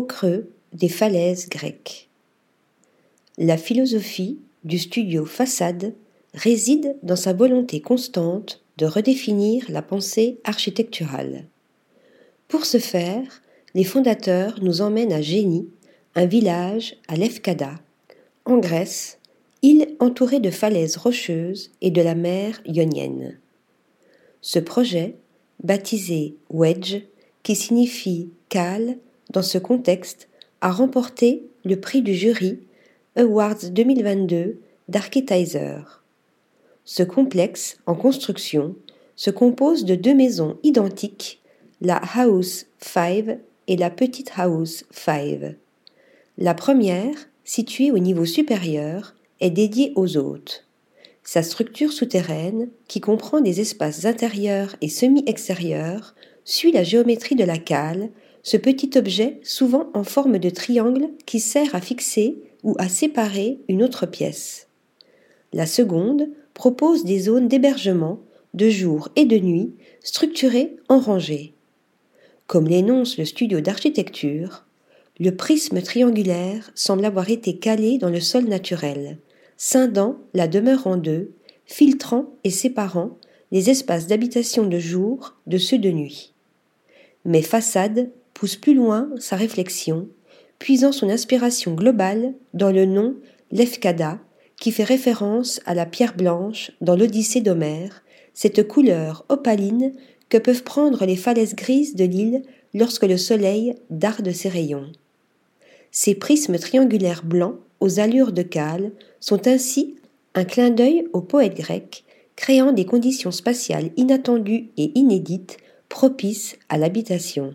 creux des falaises grecques. La philosophie du studio Façade réside dans sa volonté constante de redéfinir la pensée architecturale. Pour ce faire, les fondateurs nous emmènent à Génie, un village à Lefkada, en Grèce, île entourée de falaises rocheuses et de la mer ionienne. Ce projet, baptisé Wedge, qui signifie cale dans ce contexte, a remporté le prix du jury Awards 2022 d'Architizer. Ce complexe, en construction, se compose de deux maisons identiques, la House 5 et la Petite House 5. La première, située au niveau supérieur, est dédiée aux hôtes. Sa structure souterraine, qui comprend des espaces intérieurs et semi-extérieurs, suit la géométrie de la cale, ce petit objet souvent en forme de triangle qui sert à fixer ou à séparer une autre pièce. La seconde propose des zones d'hébergement de jour et de nuit structurées en rangées. Comme l'énonce le studio d'architecture, le prisme triangulaire semble avoir été calé dans le sol naturel, scindant la demeure en deux, filtrant et séparant les espaces d'habitation de jour de ceux de nuit. Mais Façade plus loin sa réflexion, puisant son inspiration globale dans le nom Lefkada, qui fait référence à la pierre blanche dans l'Odyssée d'Homère, cette couleur opaline que peuvent prendre les falaises grises de l'île lorsque le soleil darde ses rayons. Ces prismes triangulaires blancs aux allures de cale sont ainsi un clin d'œil au poète grec, créant des conditions spatiales inattendues et inédites propices à l'habitation.